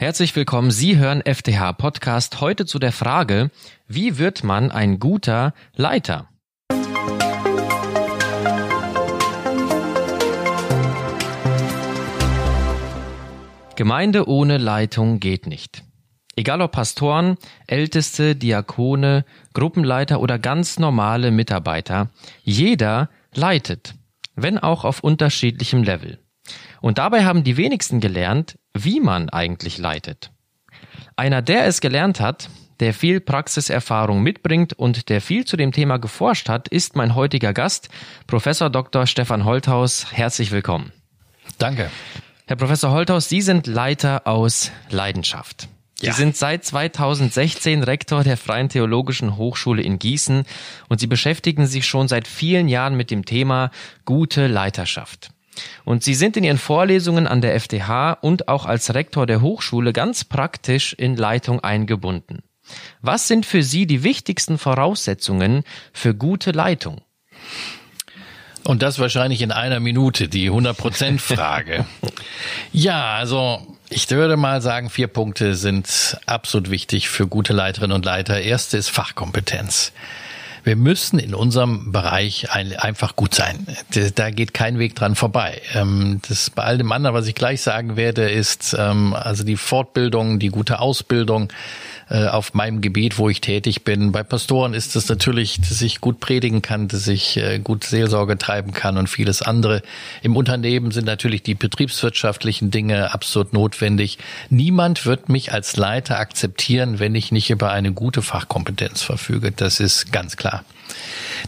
Herzlich willkommen. Sie hören FTH Podcast heute zu der Frage, wie wird man ein guter Leiter? Gemeinde ohne Leitung geht nicht. Egal ob Pastoren, Älteste, Diakone, Gruppenleiter oder ganz normale Mitarbeiter, jeder leitet, wenn auch auf unterschiedlichem Level. Und dabei haben die wenigsten gelernt, wie man eigentlich leitet. Einer, der es gelernt hat, der viel Praxiserfahrung mitbringt und der viel zu dem Thema geforscht hat, ist mein heutiger Gast, Professor Dr. Stefan Holthaus. Herzlich willkommen. Danke. Herr Professor Holthaus, Sie sind Leiter aus Leidenschaft. Ja. Sie sind seit 2016 Rektor der Freien Theologischen Hochschule in Gießen und Sie beschäftigen sich schon seit vielen Jahren mit dem Thema gute Leiterschaft. Und Sie sind in Ihren Vorlesungen an der FTH und auch als Rektor der Hochschule ganz praktisch in Leitung eingebunden. Was sind für Sie die wichtigsten Voraussetzungen für gute Leitung? Und das wahrscheinlich in einer Minute, die 100%-Frage. ja, also ich würde mal sagen, vier Punkte sind absolut wichtig für gute Leiterinnen und Leiter. Erste ist Fachkompetenz. Wir müssen in unserem Bereich einfach gut sein. Da geht kein Weg dran vorbei. Ähm, das bei all dem anderen, was ich gleich sagen werde, ist ähm, also die Fortbildung, die gute Ausbildung, auf meinem Gebiet, wo ich tätig bin. Bei Pastoren ist es natürlich, dass ich gut predigen kann, dass ich äh, gut Seelsorge treiben kann und vieles andere. Im Unternehmen sind natürlich die betriebswirtschaftlichen Dinge absolut notwendig. Niemand wird mich als Leiter akzeptieren, wenn ich nicht über eine gute Fachkompetenz verfüge. Das ist ganz klar.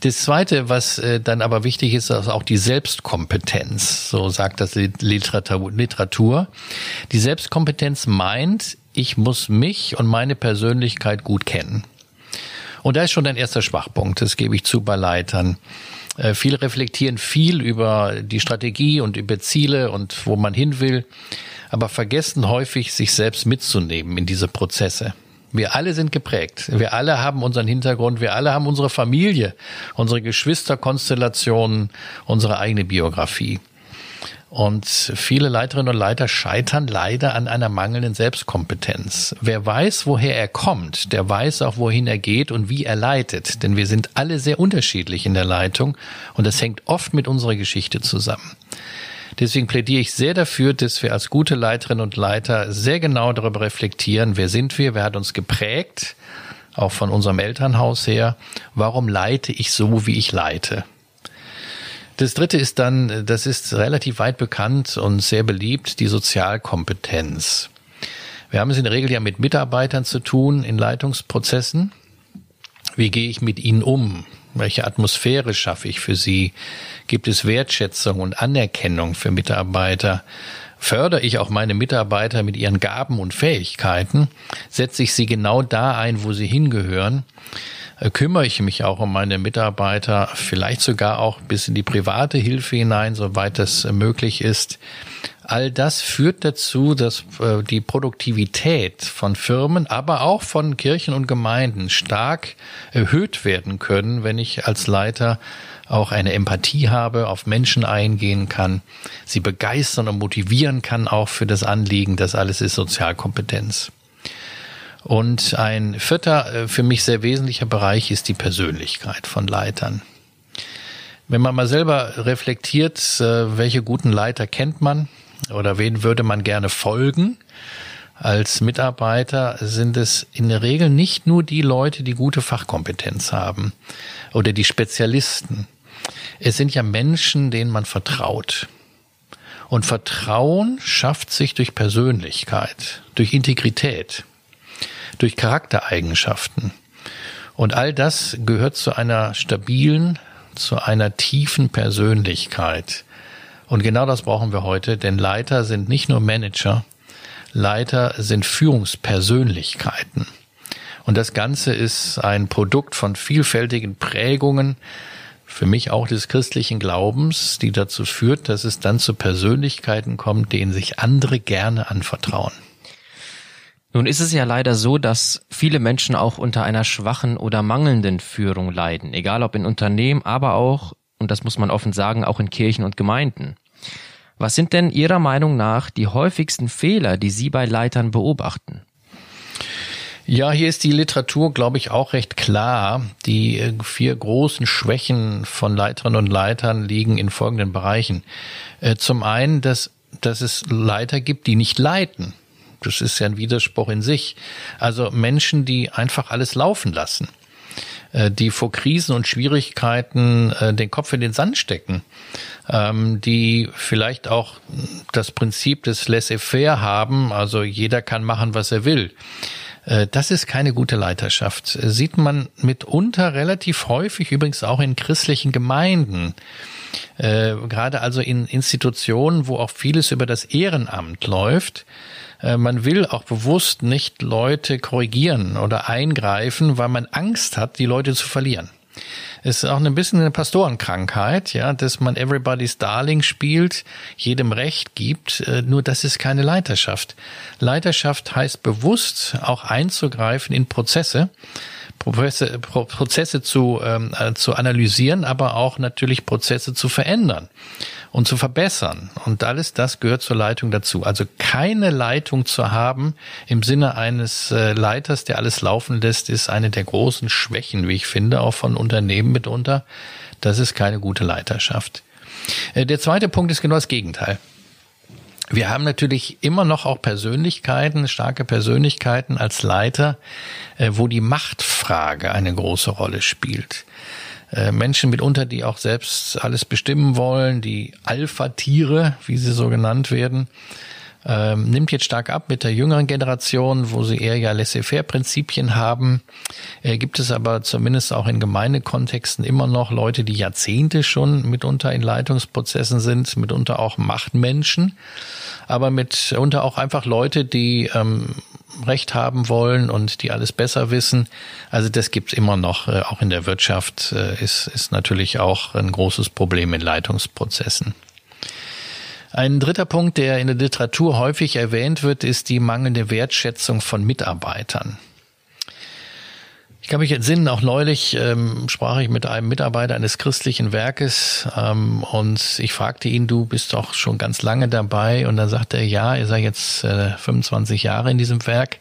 Das Zweite, was äh, dann aber wichtig ist, ist auch die Selbstkompetenz. So sagt das Literatur. Die Selbstkompetenz meint, ich muss mich und meine Persönlichkeit gut kennen. Und da ist schon ein erster Schwachpunkt, das gebe ich zu bei Leitern. Äh, viele reflektieren viel über die Strategie und über Ziele und wo man hin will, aber vergessen häufig, sich selbst mitzunehmen in diese Prozesse. Wir alle sind geprägt. Wir alle haben unseren Hintergrund. Wir alle haben unsere Familie, unsere Geschwisterkonstellationen, unsere eigene Biografie. Und viele Leiterinnen und Leiter scheitern leider an einer mangelnden Selbstkompetenz. Wer weiß, woher er kommt, der weiß auch, wohin er geht und wie er leitet. Denn wir sind alle sehr unterschiedlich in der Leitung und das hängt oft mit unserer Geschichte zusammen. Deswegen plädiere ich sehr dafür, dass wir als gute Leiterinnen und Leiter sehr genau darüber reflektieren, wer sind wir, wer hat uns geprägt, auch von unserem Elternhaus her, warum leite ich so, wie ich leite. Das dritte ist dann, das ist relativ weit bekannt und sehr beliebt, die Sozialkompetenz. Wir haben es in der Regel ja mit Mitarbeitern zu tun in Leitungsprozessen. Wie gehe ich mit ihnen um? Welche Atmosphäre schaffe ich für sie? Gibt es Wertschätzung und Anerkennung für Mitarbeiter? Fördere ich auch meine Mitarbeiter mit ihren Gaben und Fähigkeiten? Setze ich sie genau da ein, wo sie hingehören? Äh, kümmere ich mich auch um meine Mitarbeiter, vielleicht sogar auch bis in die private Hilfe hinein, soweit das möglich ist. All das führt dazu, dass äh, die Produktivität von Firmen, aber auch von Kirchen und Gemeinden stark erhöht werden können, wenn ich als Leiter auch eine Empathie habe, auf Menschen eingehen kann, sie begeistern und motivieren kann auch für das Anliegen. Das alles ist Sozialkompetenz. Und ein vierter, äh, für mich sehr wesentlicher Bereich ist die Persönlichkeit von Leitern. Wenn man mal selber reflektiert, äh, welche guten Leiter kennt man oder wen würde man gerne folgen, als Mitarbeiter sind es in der Regel nicht nur die Leute, die gute Fachkompetenz haben oder die Spezialisten. Es sind ja Menschen, denen man vertraut. Und Vertrauen schafft sich durch Persönlichkeit, durch Integrität durch Charaktereigenschaften. Und all das gehört zu einer stabilen, zu einer tiefen Persönlichkeit. Und genau das brauchen wir heute, denn Leiter sind nicht nur Manager, Leiter sind Führungspersönlichkeiten. Und das Ganze ist ein Produkt von vielfältigen Prägungen, für mich auch des christlichen Glaubens, die dazu führt, dass es dann zu Persönlichkeiten kommt, denen sich andere gerne anvertrauen. Nun ist es ja leider so, dass viele Menschen auch unter einer schwachen oder mangelnden Führung leiden, egal ob in Unternehmen, aber auch, und das muss man offen sagen, auch in Kirchen und Gemeinden. Was sind denn Ihrer Meinung nach die häufigsten Fehler, die Sie bei Leitern beobachten? Ja, hier ist die Literatur, glaube ich, auch recht klar. Die äh, vier großen Schwächen von Leiterinnen und Leitern liegen in folgenden Bereichen. Äh, zum einen, dass, dass es Leiter gibt, die nicht leiten. Das ist ja ein Widerspruch in sich. Also Menschen, die einfach alles laufen lassen, äh, die vor Krisen und Schwierigkeiten den Kopf in den Sand stecken, ähm, die vielleicht auch das Prinzip des Laissez-faire haben, also jeder kann machen, was er will. Äh, das ist keine gute Leiterschaft. Sieht man mitunter relativ häufig, übrigens auch in christlichen Gemeinden. Äh, gerade also in Institutionen, wo auch vieles über das Ehrenamt läuft. Äh, man will auch bewusst nicht Leute korrigieren oder eingreifen, weil man Angst hat, die Leute zu verlieren ist auch ein bisschen eine Pastorenkrankheit, ja, dass man Everybody's Darling spielt, jedem Recht gibt, äh, nur das ist keine Leiterschaft. Leiterschaft heißt bewusst auch einzugreifen in Prozesse, Prozesse, Prozesse zu, ähm, äh, zu analysieren, aber auch natürlich Prozesse zu verändern und zu verbessern. Und alles das gehört zur Leitung dazu. Also keine Leitung zu haben im Sinne eines äh, Leiters, der alles laufen lässt, ist eine der großen Schwächen, wie ich finde, auch von Unternehmen mitunter. Das ist keine gute Leiterschaft. Äh, der zweite Punkt ist genau das Gegenteil. Wir haben natürlich immer noch auch Persönlichkeiten, starke Persönlichkeiten als Leiter, äh, wo die Machtfrage eine große Rolle spielt. Äh, Menschen mitunter, die auch selbst alles bestimmen wollen, die Alpha-Tiere, wie sie so genannt werden, ähm, nimmt jetzt stark ab mit der jüngeren Generation, wo sie eher ja Laissez-faire-Prinzipien haben. Äh, gibt es aber zumindest auch in Gemeindekontexten immer noch Leute, die Jahrzehnte schon mitunter in Leitungsprozessen sind, mitunter auch Machtmenschen, aber mitunter auch einfach Leute, die ähm, Recht haben wollen und die alles besser wissen. Also das gibt's immer noch, äh, auch in der Wirtschaft äh, ist, ist natürlich auch ein großes Problem in Leitungsprozessen. Ein dritter Punkt, der in der Literatur häufig erwähnt wird, ist die mangelnde Wertschätzung von Mitarbeitern. Ich kann mich entsinnen, auch neulich ähm, sprach ich mit einem Mitarbeiter eines christlichen Werkes ähm, und ich fragte ihn, du bist doch schon ganz lange dabei und dann sagte er, ja, er sei jetzt äh, 25 Jahre in diesem Werk.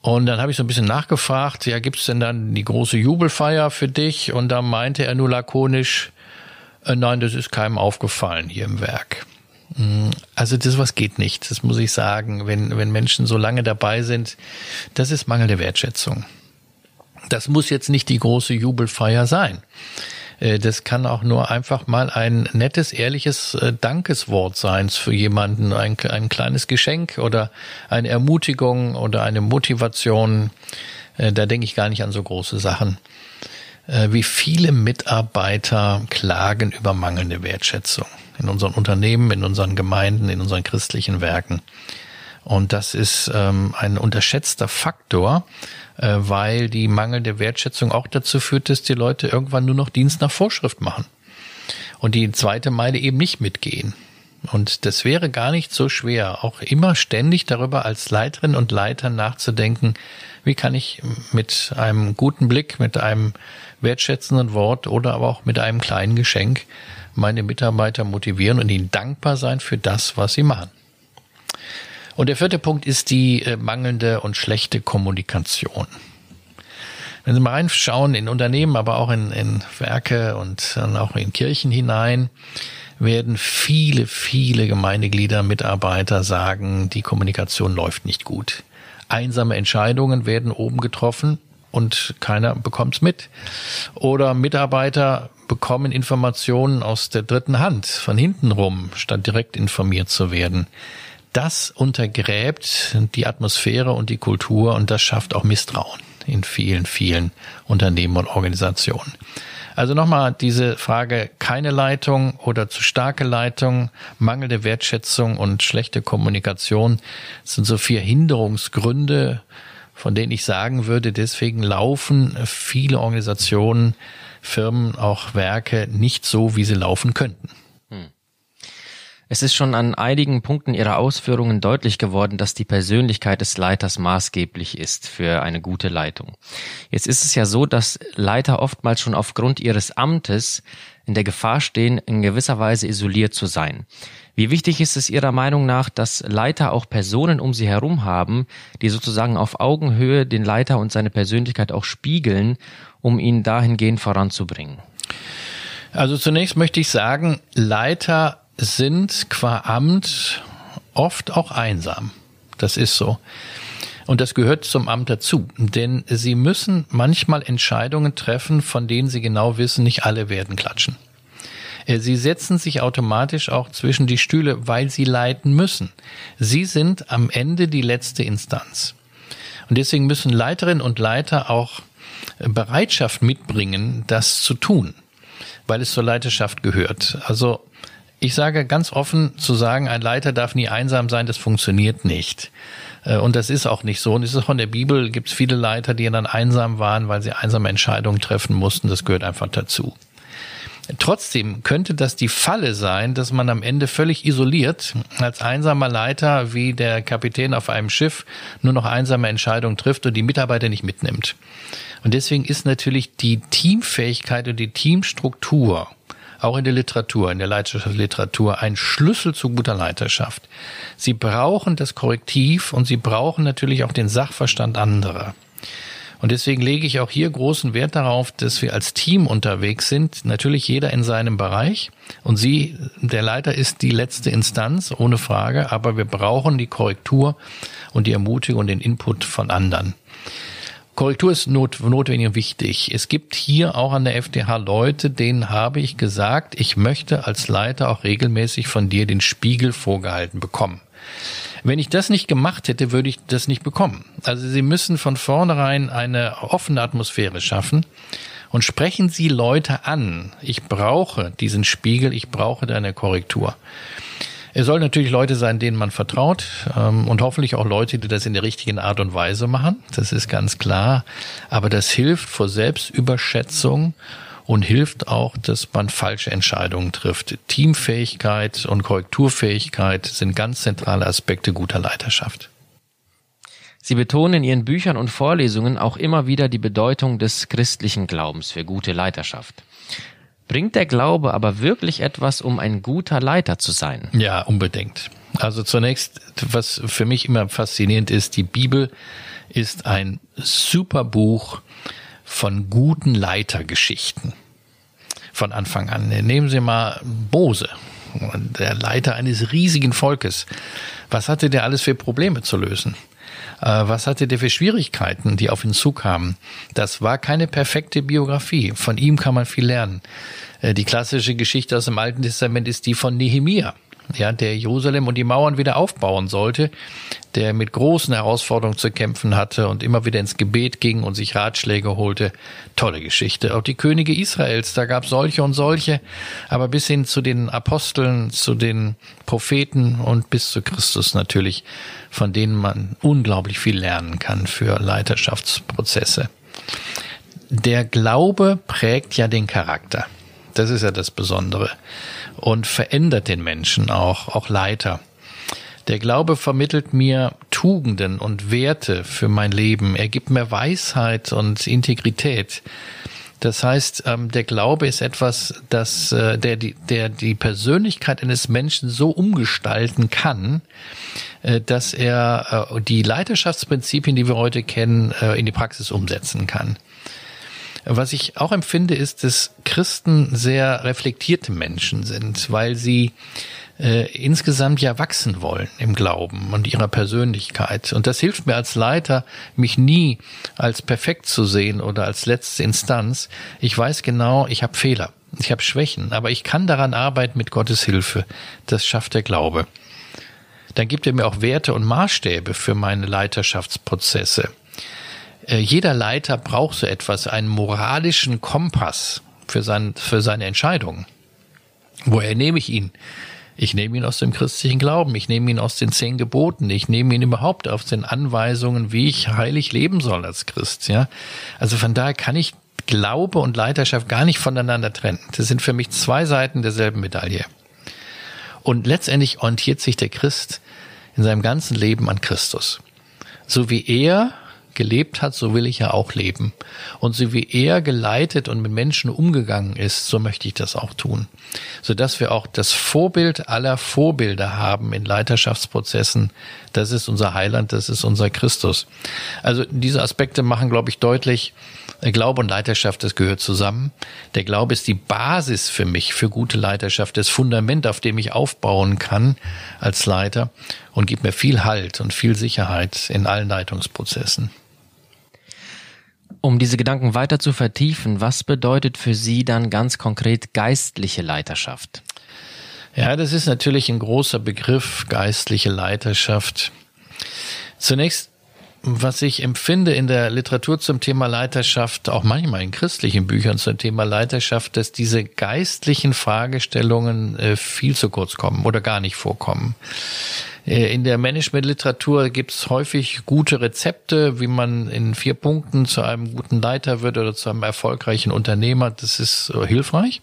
Und dann habe ich so ein bisschen nachgefragt, ja, gibt's denn dann die große Jubelfeier für dich? Und da meinte er nur lakonisch, äh, nein, das ist keinem aufgefallen hier im Werk. Mm, also das was geht nicht, das muss ich sagen, wenn, wenn Menschen so lange dabei sind, das ist mangelnde Wertschätzung. Das muss jetzt nicht die große Jubelfeier sein. Äh, das kann auch nur einfach mal ein nettes, ehrliches äh, Dankeswort sein für jemanden, ein, ein kleines Geschenk oder eine Ermutigung oder eine Motivation. Äh, da denke ich gar nicht an so große Sachen. Wie viele Mitarbeiter klagen über mangelnde Wertschätzung in unseren Unternehmen, in unseren Gemeinden, in unseren christlichen Werken. Und das ist ähm, ein unterschätzter Faktor, äh, weil die mangelnde Wertschätzung auch dazu führt, dass die Leute irgendwann nur noch Dienst nach Vorschrift machen und die zweite Meile eben nicht mitgehen. Und das wäre gar nicht so schwer, auch immer ständig darüber als Leiterin und Leiter nachzudenken, wie kann ich mit einem guten Blick, mit einem wertschätzenden Wort oder aber auch mit einem kleinen Geschenk meine Mitarbeiter motivieren und ihnen dankbar sein für das, was sie machen. Und der vierte Punkt ist die äh, mangelnde und schlechte Kommunikation. Wenn Sie mal reinschauen in Unternehmen, aber auch in, in Werke und dann auch in Kirchen hinein, werden viele, viele Gemeindeglieder, Mitarbeiter sagen, die Kommunikation läuft nicht gut. Einsame Entscheidungen werden oben getroffen und keiner bekommt's mit. Oder Mitarbeiter bekommen Informationen aus der dritten Hand, von hinten rum, statt direkt informiert zu werden das untergräbt die Atmosphäre und die Kultur und das schafft auch Misstrauen in vielen, vielen Unternehmen und Organisationen. Also nochmal diese Frage, keine Leitung oder zu starke Leitung, mangelnde Wertschätzung und schlechte Kommunikation sind so vier Hinderungsgründe, von denen ich sagen würde, deswegen laufen viele Organisationen, Firmen, auch Werke nicht so, wie sie laufen könnten. Es ist schon an einigen Punkten Ihrer Ausführungen deutlich geworden, dass die Persönlichkeit des Leiters maßgeblich ist für eine gute Leitung. Jetzt ist es ja so, dass Leiter oftmals schon aufgrund ihres Amtes in der Gefahr stehen, in gewisser Weise isoliert zu sein. Wie wichtig ist es Ihrer Meinung nach, dass Leiter auch Personen um sie herum haben, die sozusagen auf Augenhöhe den Leiter und seine Persönlichkeit auch spiegeln, um ihn dahingehend voranzubringen? Also zunächst möchte ich sagen, Leiter sind qua Amt oft auch einsam. Das ist so. Und das gehört zum Amt dazu, denn sie müssen manchmal Entscheidungen treffen, von denen sie genau wissen, nicht alle werden klatschen. Äh, sie setzen sich automatisch auch zwischen die Stühle, weil sie leiten müssen. Sie sind am Ende die letzte Instanz. Und deswegen müssen Leiterinnen und Leiter auch Bereitschaft mitbringen, das zu tun, weil es zur Leiterschaft gehört. Also ich sage ganz offen, zu sagen, ein Leiter darf nie einsam sein, das funktioniert nicht. Äh, und das ist auch nicht so. Und es ist auch in der Bibel, gibt es viele Leiter, die dann einsam waren, weil sie einsame Entscheidungen treffen mussten. Das gehört einfach dazu. Trotzdem könnte das die Falle sein, dass man am Ende völlig isoliert als einsamer Leiter wie der Kapitän auf einem Schiff nur noch einsame Entscheidungen trifft und die Mitarbeiter nicht mitnimmt. Und deswegen ist natürlich die Teamfähigkeit und die Teamstruktur auch in der Literatur, in der Leiterschaftsliteratur, ein Schlüssel zu guter Leiterschaft. Sie brauchen das Korrektiv und sie brauchen natürlich auch den Sachverstand anderer. Und deswegen lege ich auch hier großen Wert darauf, dass wir als Team unterwegs sind. Natürlich jeder in seinem Bereich. Und Sie, der Leiter, ist die letzte Instanz, ohne Frage. Aber wir brauchen die Korrektur und die Ermutigung und den Input von anderen. Korrektur ist not, notwendig und wichtig. Es gibt hier auch an der FDH Leute, denen habe ich gesagt, ich möchte als Leiter auch regelmäßig von dir den Spiegel vorgehalten bekommen. Wenn ich das nicht gemacht hätte, würde ich das nicht bekommen. Also Sie müssen von vornherein eine offene Atmosphäre schaffen und sprechen Sie Leute an. Ich brauche diesen Spiegel, ich brauche deine Korrektur. Es soll natürlich Leute sein, denen man vertraut ähm, und hoffentlich auch Leute, die das in der richtigen Art und Weise machen. Das ist ganz klar. Aber das hilft vor Selbstüberschätzung und hilft auch, dass man falsche Entscheidungen trifft. Teamfähigkeit und Korrekturfähigkeit sind ganz zentrale Aspekte guter Leiterschaft. Sie betonen in Ihren Büchern und Vorlesungen auch immer wieder die Bedeutung des christlichen Glaubens für gute Leiterschaft. Bringt der Glaube aber wirklich etwas, um ein guter Leiter zu sein? Ja, unbedingt. Also zunächst, was für mich immer faszinierend ist, die Bibel ist ein super Buch von guten Leitergeschichten. Von Anfang an. Nehmen Sie mal Bose, der Leiter eines riesigen Volkes. Was hatte der alles für Probleme zu lösen? Äh, was hatte der für Schwierigkeiten, die auf ihn zukamen? Das war keine perfekte Biografie. Von ihm kann man viel lernen. Äh, die klassische Geschichte aus dem Alten Testament ist die von Nehemia ja, der Jerusalem und die Mauern wieder aufbauen sollte, der mit großen Herausforderungen zu kämpfen hatte und immer wieder ins Gebet ging und sich Ratschläge holte. Tolle Geschichte. Auch die Könige Israels, da gab solche und solche, aber bis hin zu den Aposteln, zu den Propheten und bis zu Christus natürlich, von denen man unglaublich viel lernen kann für Leiterschaftsprozesse. Der Glaube prägt ja den Charakter. Das ist ja das Besondere und verändert den Menschen auch, auch Leiter. Der Glaube vermittelt mir Tugenden und Werte für mein Leben. Er gibt mir Weisheit und Integrität. Das heißt, ähm, der Glaube ist etwas, das, äh, der, die, der die Persönlichkeit eines Menschen so umgestalten kann, äh, dass er äh, die Leiterschaftsprinzipien, die wir heute kennen, in die Praxis umsetzen kann. Was ich auch empfinde, ist, dass Christen sehr reflektierte Menschen sind, weil sie äh, insgesamt ja wachsen wollen im Glauben und ihrer Persönlichkeit. Und das hilft mir als Leiter, mich nie als perfekt zu sehen oder als letzte Instanz. Ich weiß genau, ich habe Fehler, ich habe Schwächen, aber ich kann daran arbeiten mit Gottes Hilfe. Das schafft der Glaube. Dann gibt er mir auch Werte und Maßstäbe für meine Leiterschaftsprozesse. Äh, jeder Leiter braucht so etwas, einen moralischen Kompass für, sein, für seine Entscheidungen. Woher nehme ich ihn? Ich nehme ihn aus dem christlichen Glauben, ich nehme ihn aus den zehn Geboten, ich nehme ihn überhaupt aus den Anweisungen, wie ich heilig leben soll als Christ. Ja, also von daher kann ich Glaube und Leiterschaft gar nicht voneinander trennen. Das sind für mich zwei Seiten derselben Medaille. Und letztendlich orientiert sich der Christ in seinem ganzen Leben an Christus. So wie er gelebt hat, so will ich ja auch leben. Und so wie er geleitet und mit Menschen umgegangen ist, so möchte ich das auch tun. Sodass wir auch das Vorbild aller Vorbilder haben in Leiterschaftsprozessen. Das ist unser Heiland, das ist unser Christus. Also diese Aspekte machen, glaube ich, deutlich, Glaube und Leiterschaft, das gehört zusammen. Der Glaube ist die Basis für mich, für gute Leiterschaft, das Fundament, auf dem ich aufbauen kann als Leiter und gibt mir viel Halt und viel Sicherheit in allen Leitungsprozessen. Um diese Gedanken weiter zu vertiefen, was bedeutet für Sie dann ganz konkret geistliche Leiterschaft? Ja, das ist natürlich ein großer Begriff, geistliche Leiterschaft. Zunächst, was ich empfinde in der Literatur zum Thema Leiterschaft, auch manchmal in christlichen Büchern zum Thema Leiterschaft, dass diese geistlichen Fragestellungen äh, viel zu kurz kommen oder gar nicht vorkommen. Äh, in der Managementliteratur gibt es häufig gute Rezepte, wie man in vier Punkten zu einem guten Leiter wird oder zu einem erfolgreichen Unternehmer. Das ist äh, hilfreich.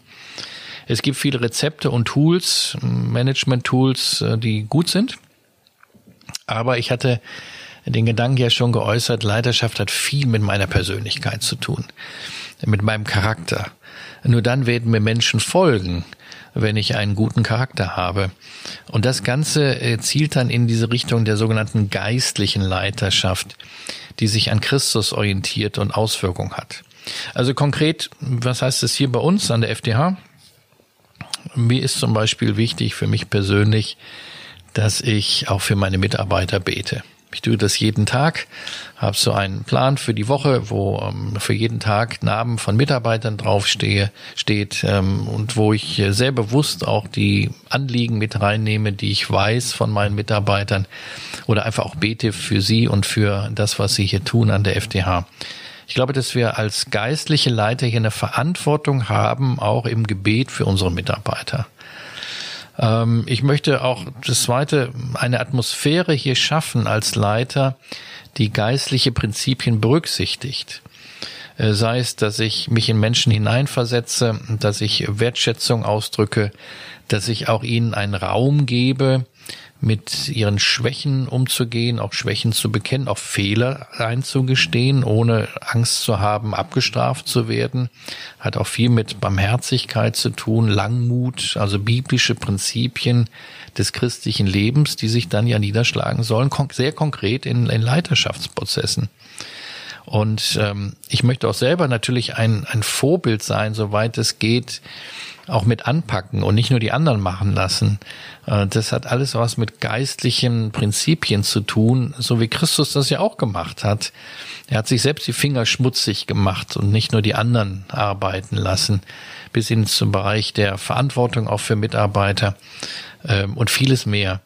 Es gibt viele Rezepte und Tools, Management-Tools, die gut sind. Aber ich hatte den Gedanken ja schon geäußert, Leiterschaft hat viel mit meiner Persönlichkeit zu tun, mit meinem Charakter. Nur dann werden mir Menschen folgen wenn ich einen guten Charakter habe. Und das Ganze äh, zielt dann in diese Richtung der sogenannten geistlichen Leiterschaft, die sich an Christus orientiert und Auswirkung hat. Also konkret, was heißt es hier bei uns an der FDH? Mir ist zum Beispiel wichtig für mich persönlich, dass ich auch für meine Mitarbeiter bete. Ich tue das jeden Tag, habe so einen Plan für die Woche, wo ähm, für jeden Tag Namen von Mitarbeitern draufstehe, steht ähm, und wo ich sehr bewusst auch die Anliegen mit reinnehme, die ich weiß von meinen Mitarbeitern oder einfach auch bete für sie und für das, was sie hier tun an der FDH. Ich glaube, dass wir als geistliche Leiter hier eine Verantwortung haben, auch im Gebet für unsere Mitarbeiter. Ähm, ich möchte auch das zweite, eine Atmosphäre hier schaffen als Leiter, die geistliche Prinzipien berücksichtigt. Äh, sei es, dass ich mich in Menschen hineinversetze, dass ich Wertschätzung ausdrücke, dass ich auch ihnen einen Raum gebe, mit ihren Schwächen umzugehen, auch Schwächen zu bekennen, auch Fehler einzugestehen, ohne Angst zu haben, abgestraft zu werden. Hat auch viel mit Barmherzigkeit zu tun, Langmut, also biblische Prinzipien des christlichen Lebens, die sich dann ja niederschlagen sollen, sehr konkret in, in Leiterschaftsprozessen. Und ähm, ich möchte auch selber natürlich ein, ein Vorbild sein, soweit es geht, auch mit anpacken und nicht nur die anderen machen lassen. Äh, das hat alles was mit geistlichen Prinzipien zu tun, so wie Christus das ja auch gemacht hat. Er hat sich selbst die Finger schmutzig gemacht und nicht nur die anderen arbeiten lassen, bis hin zum Bereich der Verantwortung auch für Mitarbeiter ähm, und vieles mehr.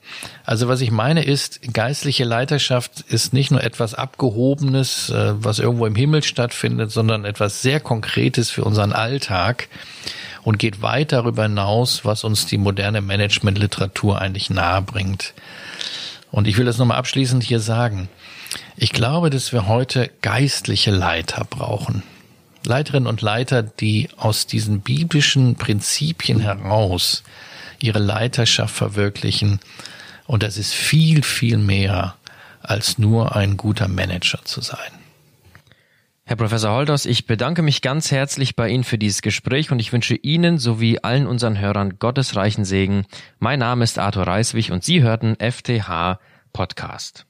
Also was ich meine ist, geistliche Leiterschaft ist nicht nur etwas Abgehobenes, äh, was irgendwo im Himmel stattfindet, sondern etwas sehr Konkretes für unseren Alltag und geht weit darüber hinaus, was uns die moderne Managementliteratur eigentlich nahe bringt. Und ich will das nochmal abschließend hier sagen. Ich glaube, dass wir heute geistliche Leiter brauchen. Leiterinnen und Leiter, die aus diesen biblischen Prinzipien heraus ihre Leiterschaft verwirklichen. Und das ist viel, viel mehr als nur ein guter Manager zu sein. Herr Professor Holders, ich bedanke mich ganz herzlich bei Ihnen für dieses Gespräch und ich wünsche Ihnen sowie allen unseren Hörern Gottes reichen Segen. Mein Name ist Arthur Reiswig und Sie hörten FTH Podcast.